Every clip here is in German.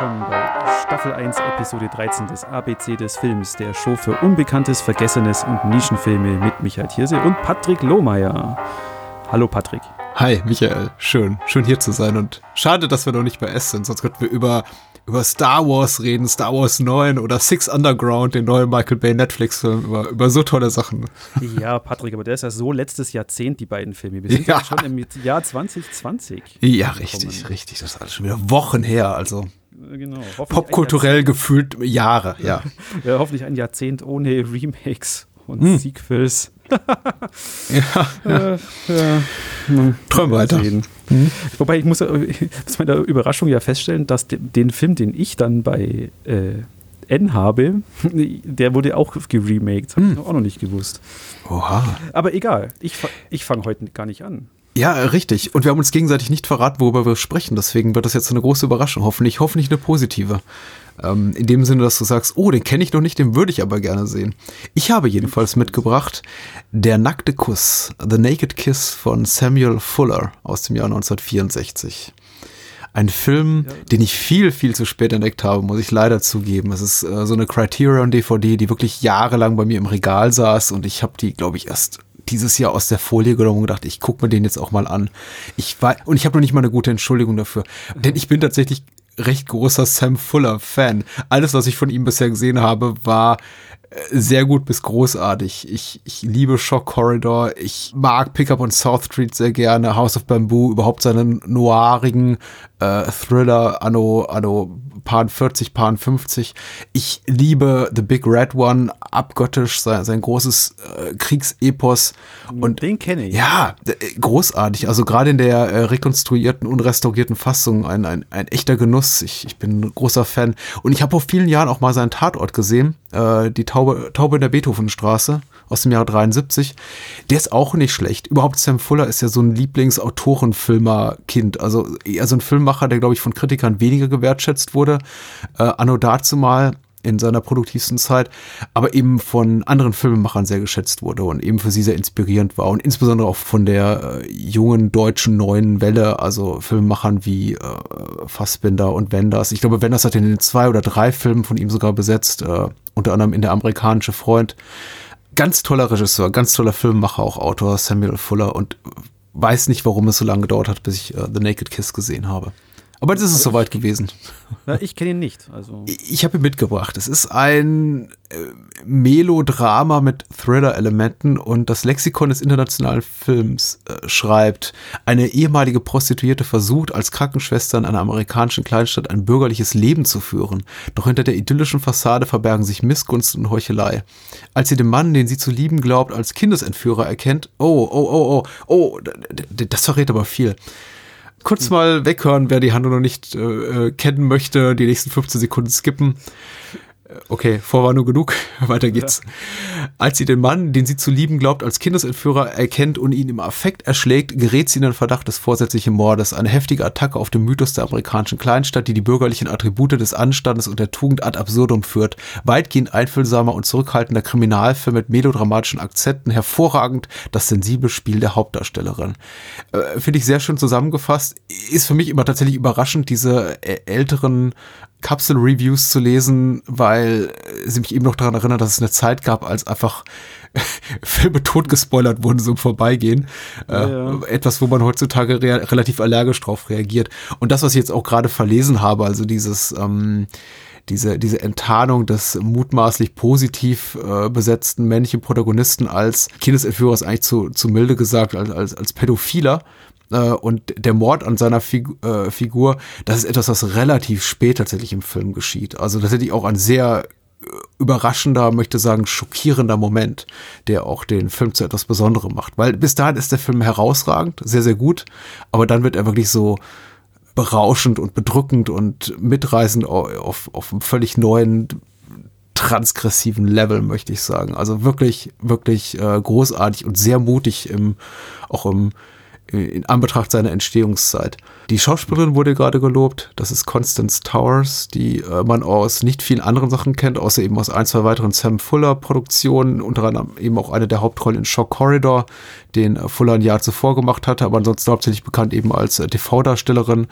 willkommen bei Staffel 1, Episode 13 des ABC des Films, der Show für Unbekanntes, Vergessenes und Nischenfilme mit Michael Thierse und Patrick Lohmeier. Hallo Patrick. Hi Michael, schön, schön hier zu sein und schade, dass wir noch nicht bei S sind, sonst könnten wir über über Star Wars reden, Star Wars 9 oder Six Underground, den neuen Michael Bay Netflix-Film, über, über so tolle Sachen. Ja, Patrick, aber der ist ja so letztes Jahrzehnt, die beiden Filme. Wir sind ja, ja schon im Jahr 2020. Ja, richtig, richtig. Das ist alles schon wieder Wochen her, also. Genau. Popkulturell gefühlt Jahre, ja. ja. Hoffentlich ein Jahrzehnt ohne Remakes und hm. Sequels. ja, ja. Äh, ja. Träum weiter. Mhm. Wobei ich muss, muss mit der Überraschung ja feststellen, dass de, den Film, den ich dann bei äh, N habe, der wurde auch geremaked. Habe ich hm. auch noch nicht gewusst. Oha. Aber egal, ich, ich fange heute gar nicht an. Ja, richtig. Und wir haben uns gegenseitig nicht verraten, worüber wir sprechen. Deswegen wird das jetzt eine große Überraschung. Hoffentlich, hoffentlich eine positive. Ähm, in dem Sinne, dass du sagst, oh, den kenne ich noch nicht, den würde ich aber gerne sehen. Ich habe jedenfalls mitgebracht Der nackte Kuss, The Naked Kiss von Samuel Fuller aus dem Jahr 1964. Ein Film, ja. den ich viel, viel zu spät entdeckt habe, muss ich leider zugeben. Es ist äh, so eine Criterion-DVD, die wirklich jahrelang bei mir im Regal saß und ich habe die, glaube ich, erst dieses Jahr aus der Folie genommen und gedacht, ich gucke mir den jetzt auch mal an. Ich war, und ich habe noch nicht mal eine gute Entschuldigung dafür. Denn ich bin tatsächlich recht großer Sam Fuller Fan. Alles, was ich von ihm bisher gesehen habe, war äh, sehr gut bis großartig. Ich, ich liebe Shock Corridor. Ich mag Pickup on South Street sehr gerne. House of Bamboo, überhaupt seinen noirigen äh, Thriller anno, anno Pan 40, Pan 50. Ich liebe The Big Red One, abgöttisch, sein, sein großes äh, Kriegsepos. Und den kenne ich. Ja, äh, großartig. Also gerade in der äh, rekonstruierten, unrestaurierten Fassung ein, ein, ein echter Genuss. Ich, ich bin ein großer Fan. Und ich habe vor vielen Jahren auch mal seinen Tatort gesehen, äh, die Taube, Taube in der Beethovenstraße aus dem Jahre 73. Der ist auch nicht schlecht. Überhaupt Sam Fuller ist ja so ein Lieblingsautorenfilmer-Kind. Also eher so ein Filmmacher, der, glaube ich, von Kritikern weniger gewertschätzt wurde. Äh, anno dazu mal in seiner produktivsten Zeit, aber eben von anderen Filmemachern sehr geschätzt wurde und eben für sie sehr inspirierend war und insbesondere auch von der äh, jungen deutschen neuen Welle, also Filmemachern wie äh, Fassbinder und Wenders. Ich glaube, Wenders hat in den zwei oder drei Filmen von ihm sogar besetzt, äh, unter anderem in Der amerikanische Freund ganz toller Regisseur, ganz toller Filmmacher, auch Autor Samuel Fuller und weiß nicht, warum es so lange gedauert hat, bis ich uh, The Naked Kiss gesehen habe. Aber das ist es soweit gewesen. Ja, ich kenne ihn nicht. Also. Ich habe ihn mitgebracht. Es ist ein äh, Melodrama mit Thriller-Elementen und das Lexikon des internationalen Films äh, schreibt, eine ehemalige Prostituierte versucht, als Krankenschwester in einer amerikanischen Kleinstadt ein bürgerliches Leben zu führen. Doch hinter der idyllischen Fassade verbergen sich Missgunst und Heuchelei. Als sie den Mann, den sie zu lieben glaubt, als Kindesentführer erkennt, oh, oh, oh, oh, oh, das verrät aber viel kurz mal weghören, wer die Handlung noch nicht äh, äh kennen möchte, die nächsten 15 Sekunden skippen. Okay, Vorwarnung genug, weiter geht's. Ja. Als sie den Mann, den sie zu lieben glaubt, als Kindesentführer erkennt und ihn im Affekt erschlägt, gerät sie in den Verdacht des vorsätzlichen Mordes. Eine heftige Attacke auf den Mythos der amerikanischen Kleinstadt, die die bürgerlichen Attribute des Anstandes und der Tugend ad absurdum führt. Weitgehend einfühlsamer und zurückhaltender Kriminalfilm mit melodramatischen Akzenten, hervorragend das sensible Spiel der Hauptdarstellerin. Äh, Finde ich sehr schön zusammengefasst. Ist für mich immer tatsächlich überraschend, diese älteren Kapsel-Reviews zu lesen, weil sie mich eben noch daran erinnert, dass es eine Zeit gab, als einfach Filme tot gespoilert wurden, so im Vorbeigehen. Ja, äh, ja. Etwas, wo man heutzutage re relativ allergisch drauf reagiert. Und das, was ich jetzt auch gerade verlesen habe, also dieses, ähm, diese, diese Enttarnung des mutmaßlich positiv äh, besetzten männlichen Protagonisten als Kindesentführer ist eigentlich zu, zu milde gesagt, als, als, als Pädophiler, äh, und der Mord an seiner Figu äh, Figur, das ist etwas, was relativ spät tatsächlich im Film geschieht. Also tatsächlich auch ein sehr äh, überraschender, möchte sagen, schockierender Moment, der auch den Film zu etwas Besonderem macht. Weil bis dahin ist der Film herausragend, sehr, sehr gut, aber dann wird er wirklich so berauschend und bedrückend und mitreißend auf, auf einem völlig neuen, transgressiven Level, möchte ich sagen. Also wirklich, wirklich äh, großartig und sehr mutig im, auch im in Anbetracht seiner Entstehungszeit. Die Schauspielerin wurde gerade gelobt. Das ist Constance Towers, die äh, man aus nicht vielen anderen Sachen kennt, außer eben aus ein, zwei weiteren Sam Fuller Produktionen, unter anderem eben auch eine der Hauptrollen in Shock Corridor, den äh, Fuller ein Jahr zuvor gemacht hatte, aber ansonsten hauptsächlich bekannt eben als äh, TV-Darstellerin.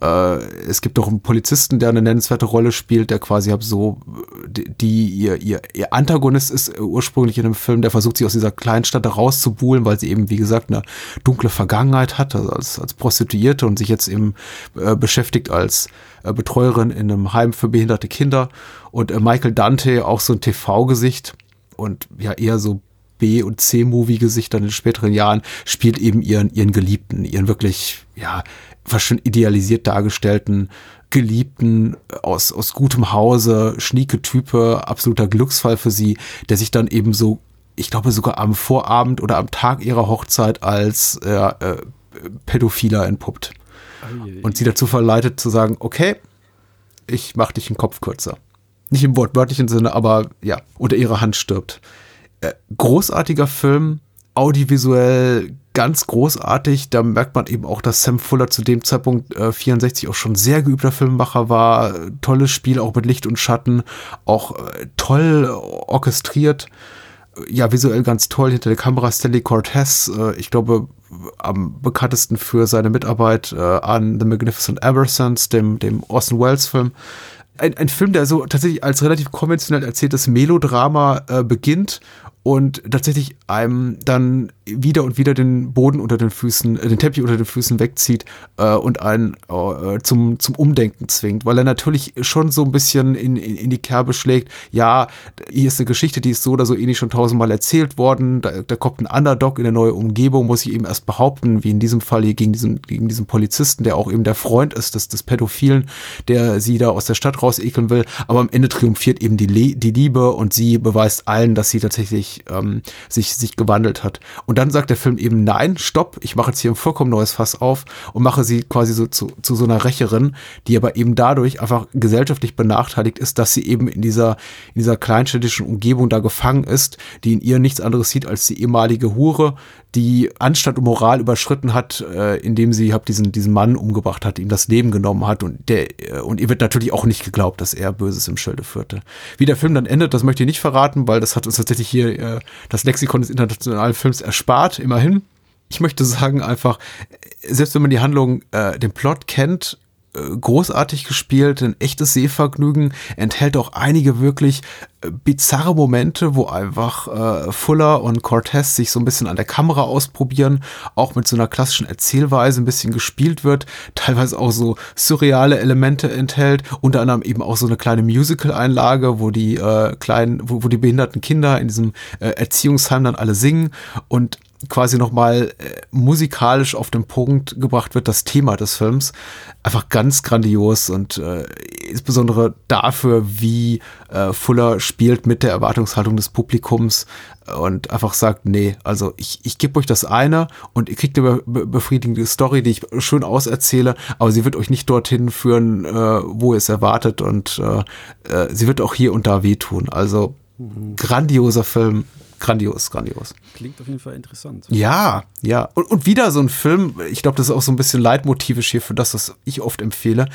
Äh, es gibt auch einen Polizisten, der eine nennenswerte Rolle spielt, der quasi so, die, ihr, ihr, ihr Antagonist ist ursprünglich in dem Film, der versucht sich aus dieser Kleinstadt da rauszubuhlen, weil sie eben, wie gesagt, eine dunkle Vergangenheit hat, also als, als Prostituierte und sich jetzt eben äh, beschäftigt als äh, Betreuerin in einem Heim für behinderte Kinder. Und äh, Michael Dante, auch so ein TV-Gesicht und ja eher so B- und C-Movie-Gesicht dann in späteren Jahren, spielt eben ihren, ihren Geliebten, ihren wirklich, ja, fast schon idealisiert dargestellten Geliebten aus, aus gutem Hause, schnieke Type, absoluter Glücksfall für sie, der sich dann eben so, ich glaube sogar am Vorabend oder am Tag ihrer Hochzeit als äh, äh, Pädophiler entpuppt. Und sie dazu verleitet zu sagen, okay, ich mach dich den Kopf kürzer. Nicht im wortwörtlichen Sinne, aber ja, unter ihrer Hand stirbt. Äh, großartiger Film, audiovisuell ganz großartig. Da merkt man eben auch, dass Sam Fuller zu dem Zeitpunkt äh, 64 auch schon sehr geübter Filmemacher war. Tolles Spiel, auch mit Licht und Schatten, auch äh, toll orchestriert. Ja, visuell ganz toll. Hinter der Kamera Stanley Cortez, äh, ich glaube, am bekanntesten für seine Mitarbeit äh, an The Magnificent Emersons, dem, dem Orson Welles Film ein, ein Film, der so tatsächlich als relativ konventionell erzähltes Melodrama äh, beginnt und tatsächlich einem dann wieder und wieder den Boden unter den Füßen, äh, den Teppich unter den Füßen wegzieht äh, und einen äh, zum, zum Umdenken zwingt, weil er natürlich schon so ein bisschen in, in, in die Kerbe schlägt, ja, hier ist eine Geschichte, die ist so oder so ähnlich schon tausendmal erzählt worden, da, da kommt ein Underdog in eine neue Umgebung, muss ich eben erst behaupten, wie in diesem Fall hier gegen diesen, gegen diesen Polizisten, der auch eben der Freund ist des, des Pädophilen, der sie da aus der Stadt raus ekeln will, aber am Ende triumphiert eben die, Le die Liebe und sie beweist allen, dass sie tatsächlich ähm, sich, sich gewandelt hat. Und dann sagt der Film eben, nein, stopp, ich mache jetzt hier ein vollkommen neues Fass auf und mache sie quasi so zu, zu so einer Rächerin, die aber eben dadurch einfach gesellschaftlich benachteiligt ist, dass sie eben in dieser, in dieser kleinstädtischen Umgebung da gefangen ist, die in ihr nichts anderes sieht als die ehemalige Hure, die Anstand und Moral überschritten hat, äh, indem sie hab diesen, diesen Mann umgebracht hat, ihm das Leben genommen hat und der, äh, und ihr wird natürlich auch nicht geglaubt, dass er Böses im Schilde führte. Wie der Film dann endet, das möchte ich nicht verraten, weil das hat uns tatsächlich hier äh, das Lexikon des internationalen Films erspart, immerhin. Ich möchte sagen einfach, selbst wenn man die Handlung, äh, den Plot kennt, großartig gespielt, ein echtes Sehvergnügen, enthält auch einige wirklich äh, bizarre Momente, wo einfach äh, Fuller und Cortez sich so ein bisschen an der Kamera ausprobieren, auch mit so einer klassischen Erzählweise ein bisschen gespielt wird, teilweise auch so surreale Elemente enthält, unter anderem eben auch so eine kleine Musical-Einlage, wo die äh, kleinen, wo, wo die behinderten Kinder in diesem äh, Erziehungsheim dann alle singen und quasi nochmal äh, musikalisch auf den Punkt gebracht wird, das Thema des Films. Einfach ganz grandios und äh, insbesondere dafür, wie äh, Fuller spielt mit der Erwartungshaltung des Publikums und einfach sagt, nee, also ich, ich gebe euch das eine und ihr kriegt eine be befriedigende Story, die ich schön auserzähle, aber sie wird euch nicht dorthin führen, äh, wo ihr es erwartet und äh, äh, sie wird auch hier und da wehtun. Also mhm. grandioser Film, grandios, grandios. Klingt auf jeden Fall interessant. Ja, ja. Und, und wieder so ein Film, ich glaube, das ist auch so ein bisschen leitmotivisch hier für das, was ich oft empfehle,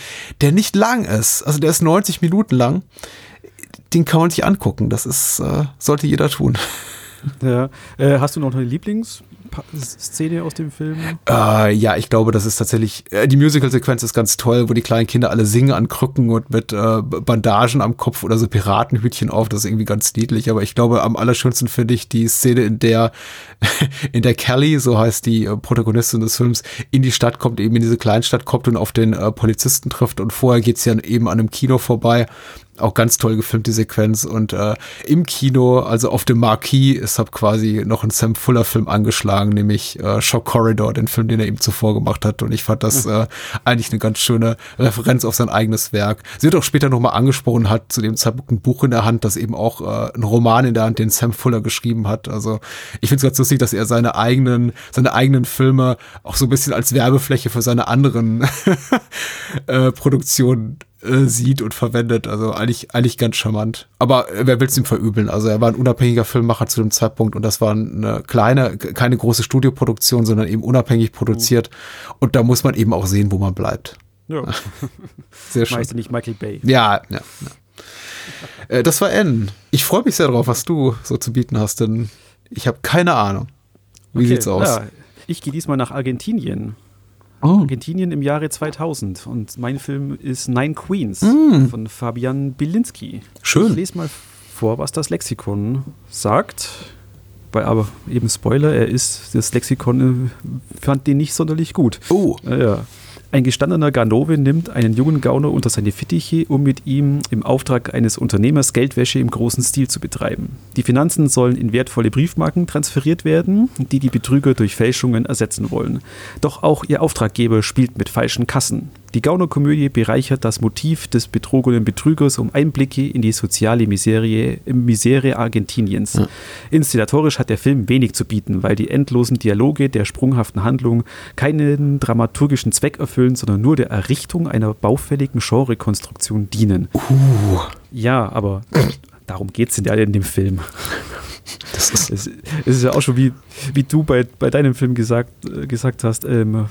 der nicht lang ist. Also der ist 90 Minuten lang. Den kann man sich angucken. Das ist, äh, sollte jeder tun. Ja. Äh, hast du noch eine Lieblings- Szene aus dem Film? Äh, ja, ich glaube, das ist tatsächlich, äh, die Musical-Sequenz ist ganz toll, wo die kleinen Kinder alle singen an Krücken und mit äh, Bandagen am Kopf oder so Piratenhütchen auf. Das ist irgendwie ganz niedlich. Aber ich glaube, am allerschönsten finde ich die Szene, in der, in der Kelly, so heißt die äh, Protagonistin des Films, in die Stadt kommt, eben in diese Kleinstadt kommt und auf den äh, Polizisten trifft. Und vorher geht sie ja eben an einem Kino vorbei auch ganz toll gefilmt, die Sequenz. Und äh, im Kino, also auf dem Marquis, ist hab quasi noch ein Sam Fuller-Film angeschlagen, nämlich äh, Shock Corridor, den Film, den er ihm zuvor gemacht hat. Und ich fand das äh, eigentlich eine ganz schöne Referenz auf sein eigenes Werk. Sie wird auch später nochmal angesprochen, hat zu dem Zeitpunkt ein Buch in der Hand, das eben auch äh, ein Roman in der Hand, den Sam Fuller geschrieben hat. Also ich finde es ganz lustig, dass er seine eigenen, seine eigenen Filme auch so ein bisschen als Werbefläche für seine anderen äh, Produktionen äh, sieht und verwendet. Also eigentlich, eigentlich ganz charmant. Aber äh, wer will es ihm verübeln? Also er war ein unabhängiger Filmmacher zu dem Zeitpunkt und das war eine kleine, keine große Studioproduktion, sondern eben unabhängig produziert. Und da muss man eben auch sehen, wo man bleibt. Ja. Sehr schön. Meist nicht Michael Bay. Ja, ja. ja. Äh, das war N. Ich freue mich sehr drauf, was du so zu bieten hast, denn ich habe keine Ahnung. Wie okay, sieht's aus? Ja, ich gehe diesmal nach Argentinien. Oh. Argentinien im Jahre 2000. Und mein Film ist Nine Queens Mm. von Fabian Bilinski. Schön. Ich lese mal vor, was das Lexikon sagt. Weil aber eben Spoiler, er ist, das Lexikon äh, fand den nicht sonderlich gut. Oh. Ja, ja. Ein gestandener Ganove nimmt einen jungen Gauner unter seine Fittiche, um mit ihm im Auftrag eines Unternehmers Geldwäsche im großen Stil zu betreiben. Die Finanzen sollen in wertvolle Briefmarken transferiert werden, die die Betrüger durch Fälschungen ersetzen wollen. Doch auch ihr Auftraggeber spielt mit falschen Kassen. Die Gaunerkomödie bereichert das Motiv des betrogenen Betrügers um Einblicke in die soziale Miserie, Misere Argentiniens. Inszenatorisch hat der Film wenig zu bieten, weil die endlosen Dialoge der sprunghaften Handlung keinen dramaturgischen Zweck erfüllen, sondern nur der Errichtung einer baufälligen Genrekonstruktion dienen. Uh. Ja, aber darum geht es ja in dem Film. Es, es ist ja auch schon wie, wie du bei, bei deinem Film gesagt, äh, gesagt hast, ähm,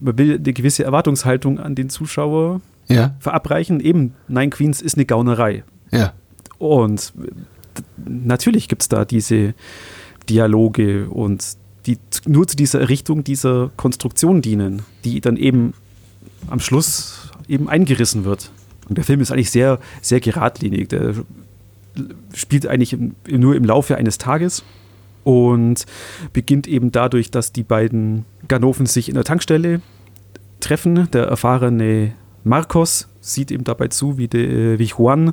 man will eine gewisse Erwartungshaltung an den Zuschauer ja, verabreichen. Eben, Nine Queens ist eine Gaunerei. ja. Und d- natürlich gibt es da diese Dialoge und die nur zu dieser Errichtung dieser Konstruktion dienen, die dann eben am Schluss eben eingerissen wird. Und der Film ist eigentlich sehr, sehr geradlinig. Der spielt eigentlich nur im Laufe eines Tages und beginnt eben dadurch, dass die beiden Ganoven sich in der Tankstelle treffen. Der erfahrene Marcos sieht ihm dabei zu, wie, de, wie Juan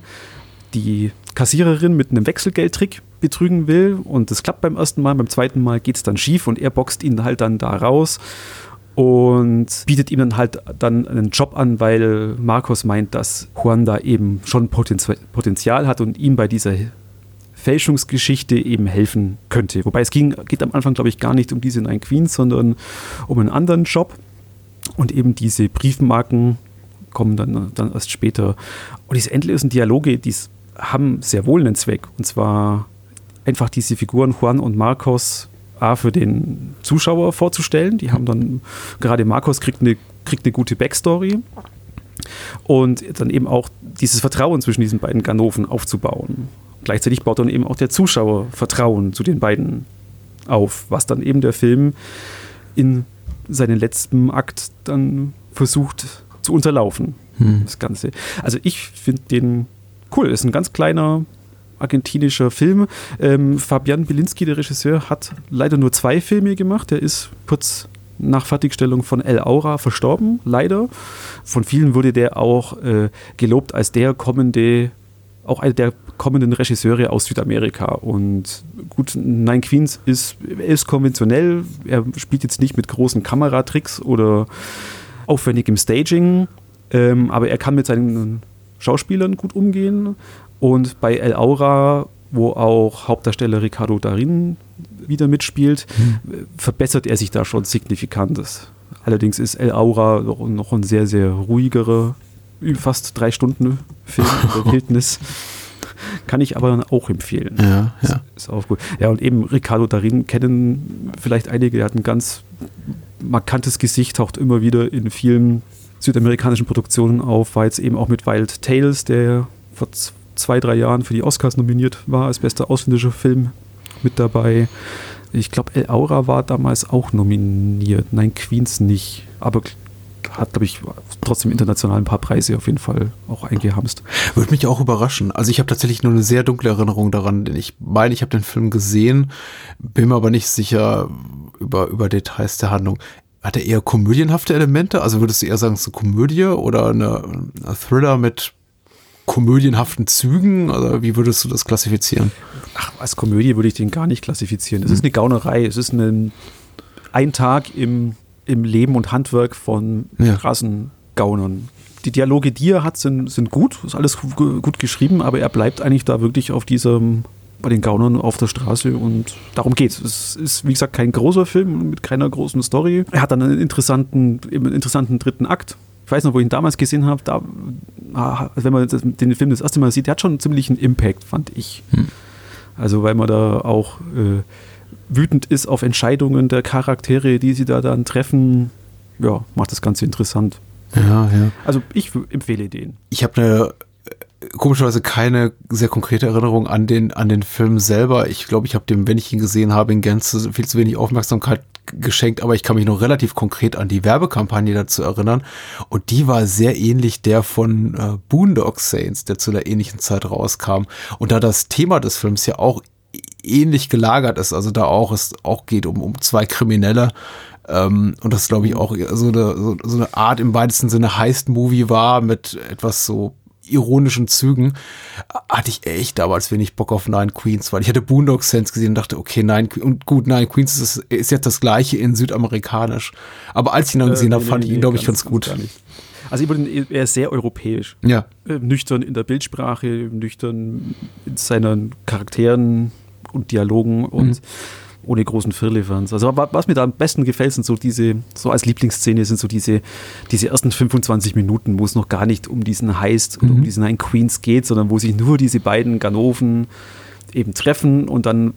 die Kassiererin mit einem Wechselgeldtrick betrügen will und das klappt beim ersten Mal, beim zweiten Mal geht es dann schief und er boxt ihn halt dann da raus und bietet ihm dann halt dann einen Job an, weil Marcos meint, dass Juan da eben schon Potenzial Potenzial hat und ihm bei dieser Fälschungsgeschichte eben helfen könnte. Wobei es ging, geht am Anfang, glaube ich, gar nicht um diese Nine Queens, sondern um einen anderen Job. Und eben diese Briefmarken kommen dann, dann erst später. Und diese endlosen Dialoge, die haben sehr wohl einen Zweck. Und zwar einfach diese Figuren Juan und Marcos A für den Zuschauer vorzustellen. Die haben dann, gerade Marcos kriegt eine, kriegt eine gute Backstory. Und dann eben auch dieses Vertrauen zwischen diesen beiden Ganoven aufzubauen. Gleichzeitig baut dann eben auch der Zuschauer Vertrauen zu den beiden auf, was dann eben der Film in seinen letzten Akt dann versucht zu unterlaufen. Hm. Das Ganze. Also ich finde den cool. Ist ein ganz kleiner argentinischer Film. Ähm, Fabian Bilinski, der Regisseur, hat leider nur zwei Filme gemacht. Er ist kurz nach Fertigstellung von El Aura verstorben, leider. Von vielen wurde der auch äh, gelobt als der kommende, auch einer der kommenden Regisseure aus Südamerika. Und gut, Nine Queens ist, ist konventionell. Er spielt jetzt nicht mit großen Kameratricks oder aufwendigem Staging, ähm, aber er kann mit seinen Schauspielern gut umgehen. Und bei El Aura, wo auch Hauptdarsteller Ricardo Darin wieder mitspielt, Hm. verbessert er sich da schon signifikantes. Allerdings ist El Aura noch, ein sehr, sehr ruhigerer, fast drei Stunden Film der Wildnis. Kann ich aber auch empfehlen. Ja, ja. Ist auch gut. Ja, und eben Ricardo Darin kennen vielleicht einige, der hat ein ganz markantes Gesicht, taucht immer wieder in vielen südamerikanischen Produktionen auf, war jetzt eben auch mit Wild Tales, der vor z- zwei, drei Jahren für die Oscars nominiert war als bester ausländischer Film mit dabei. Ich glaube, El Aura war damals auch nominiert. Nein, Queens nicht. Aber hat, glaube ich, trotzdem international ein paar Preise auf jeden Fall auch eingehamst. Würde mich auch überraschen. Also ich habe tatsächlich nur eine sehr dunkle Erinnerung daran, denn ich meine, ich habe den Film gesehen, bin mir aber nicht sicher über, über Details der Handlung. Hat er eher komödienhafte Elemente? Also würdest du eher sagen, so Komödie oder eine, ein Thriller mit komödienhaften Zügen? Oder wie würdest du das klassifizieren? Ach, als Komödie würde ich den gar nicht klassifizieren. Es ist eine Gaunerei. Es ist ein, ein Tag im, im Leben und Handwerk von Ja. Straßengaunern. Die Dialoge, die er hat, sind, sind gut, ist alles gu- gut geschrieben, aber er bleibt eigentlich da wirklich auf diesem, bei den Gaunern auf der Straße und darum geht's. Es ist, wie gesagt, kein großer Film mit keiner großen Story. Er hat dann einen interessanten, einen interessanten dritten Akt. Ich weiß noch, wo ich ihn damals gesehen habe, da, ah, wenn man den Film das erste Mal sieht, der hat schon einen ziemlichen Impact, fand ich. Also weil man da auch äh, wütend ist auf Entscheidungen der Charaktere, die sie da dann treffen. Ja, macht das Ganze interessant. Ja, ja. Also ich empfehle den. Ich habe eine komischerweise keine sehr konkrete Erinnerung an den, an den Film selber. Ich glaube, ich habe dem, wenn ich ihn gesehen habe, in Gänze viel zu wenig Aufmerksamkeit geschenkt, aber ich kann mich noch relativ konkret an die Werbekampagne dazu erinnern. Und die war sehr ähnlich der von äh, Boondock Saints, der zu einer ähnlichen Zeit rauskam. Und da das Thema des Films ja auch ähnlich gelagert ist, also da auch es auch geht um, um zwei Kriminelle, ähm, und das glaube ich auch so eine, so, so eine Art im weitesten Sinne Heist-Movie war mit etwas so ironischen Zügen, hatte ich echt damals wenig Bock auf Nine Queens, weil ich hatte Boondock Sense gesehen und dachte, okay, Nine und gut, Nine Queens ist, ist jetzt das gleiche in südamerikanisch. Aber als ich ihn dann äh, gesehen äh, habe, nee, fand nee, ich ihn, glaube ich, ganz, ganz gut. Also er ist sehr europäisch. Ja. Äh, nüchtern in der Bildsprache, nüchtern in seinen Charakteren und Dialogen und mhm ohne großen Firlefanz. Also was mir da am besten gefällt, sind so diese, so als Lieblingsszene sind so diese, diese ersten 25 Minuten, wo es noch gar nicht um diesen Heist mhm. oder um diesen Nine Queens geht, sondern wo sich nur diese beiden Ganoven eben treffen und dann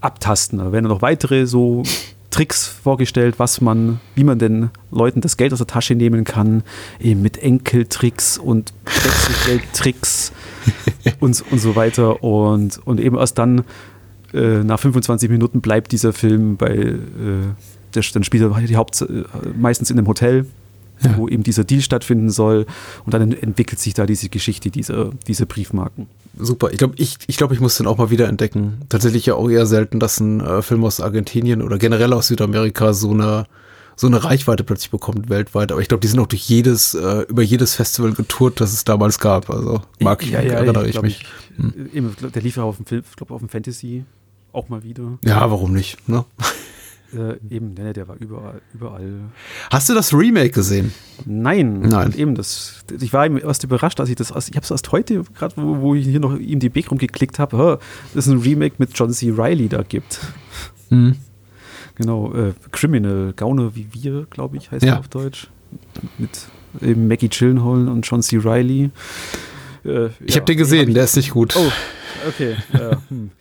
abtasten. Da werden noch weitere so Tricks vorgestellt, was man, wie man den Leuten das Geld aus der Tasche nehmen kann, eben mit Enkeltricks und Wechselgeldtricks und, und so weiter. Und, und eben erst dann äh, nach 25 Minuten bleibt dieser Film bei, äh, der, dann spielt er die Haupt, äh, meistens in einem Hotel, ja. wo eben dieser Deal stattfinden soll. Und dann entwickelt sich da diese Geschichte dieser, dieser Briefmarken. Super. Ich glaube, ich, ich, glaub, ich muss den auch mal wieder entdecken. Tatsächlich ja auch eher selten, dass ein äh, Film aus Argentinien oder generell aus Südamerika so eine so eine Reichweite plötzlich bekommt weltweit. Aber ich glaube, die sind auch durch jedes, äh, über jedes Festival getourt, das es damals gab. Also mag ich, ja, ja, erinnere ich, ich mich. Ich, hm. Der lief ja auf dem Film, ich glaube auf dem Fantasy auch mal wieder. Ja, warum nicht? Ne? Äh, eben, der, der war überall, überall. Hast du das Remake gesehen? Nein. Nein. eben, das, ich war erst überrascht, als ich das, ich habe es erst heute, gerade wo, wo, ich hier noch ihm die Weg rumgeklickt habe, dass es ein Remake mit John C. Riley da gibt. Mhm. Genau, äh, Criminal, Gauner wie wir, glaube ich, heißt ja. er auf Deutsch. Mit eben Maggie Chillenhall und John C. Riley. Äh, ich ja, habe den gesehen, hab der ist nicht gut. Oh, okay. Ja, hm.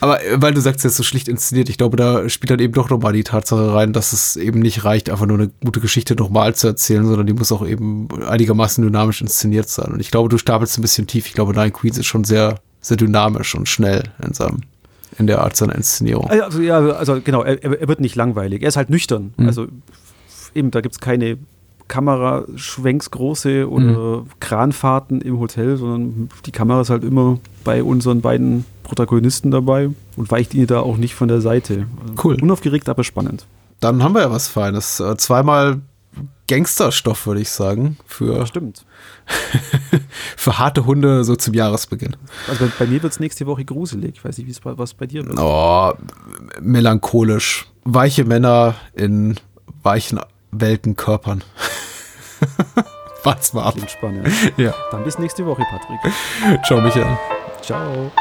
Aber äh, weil du sagst, er ist so schlicht inszeniert, ich glaube, da spielt dann eben doch nochmal die Tatsache rein, dass es eben nicht reicht, einfach nur eine gute Geschichte nochmal zu erzählen, sondern die muss auch eben einigermaßen dynamisch inszeniert sein. Und ich glaube, du stapelst ein bisschen tief. Ich glaube, Nine Queens ist schon sehr, sehr dynamisch und schnell in seinem in der Art seiner Inszenierung. Also, ja, also genau, er, er wird nicht langweilig. Er ist halt nüchtern. Mhm. Also eben, da gibt es keine Kameraschwenks große oder mhm. Kranfahrten im Hotel, sondern die Kamera ist halt immer bei unseren beiden Protagonisten dabei und weicht ihnen da auch nicht von der Seite. Cool. Unaufgeregt, aber spannend. Dann haben wir ja was Feines. Äh, zweimal Gangsterstoff, würde ich sagen. Für, ja, stimmt. für harte Hunde so zum Jahresbeginn. Also bei, bei mir wird es nächste Woche gruselig. Ich weiß nicht, wie es bei, was bei dir wird. Oh, melancholisch. Weiche Männer in weichen Weltenkörpern. Was war? Klingt spannend. Ja. Dann bis nächste Woche, Patrick. Ciao, Michael. Ciao.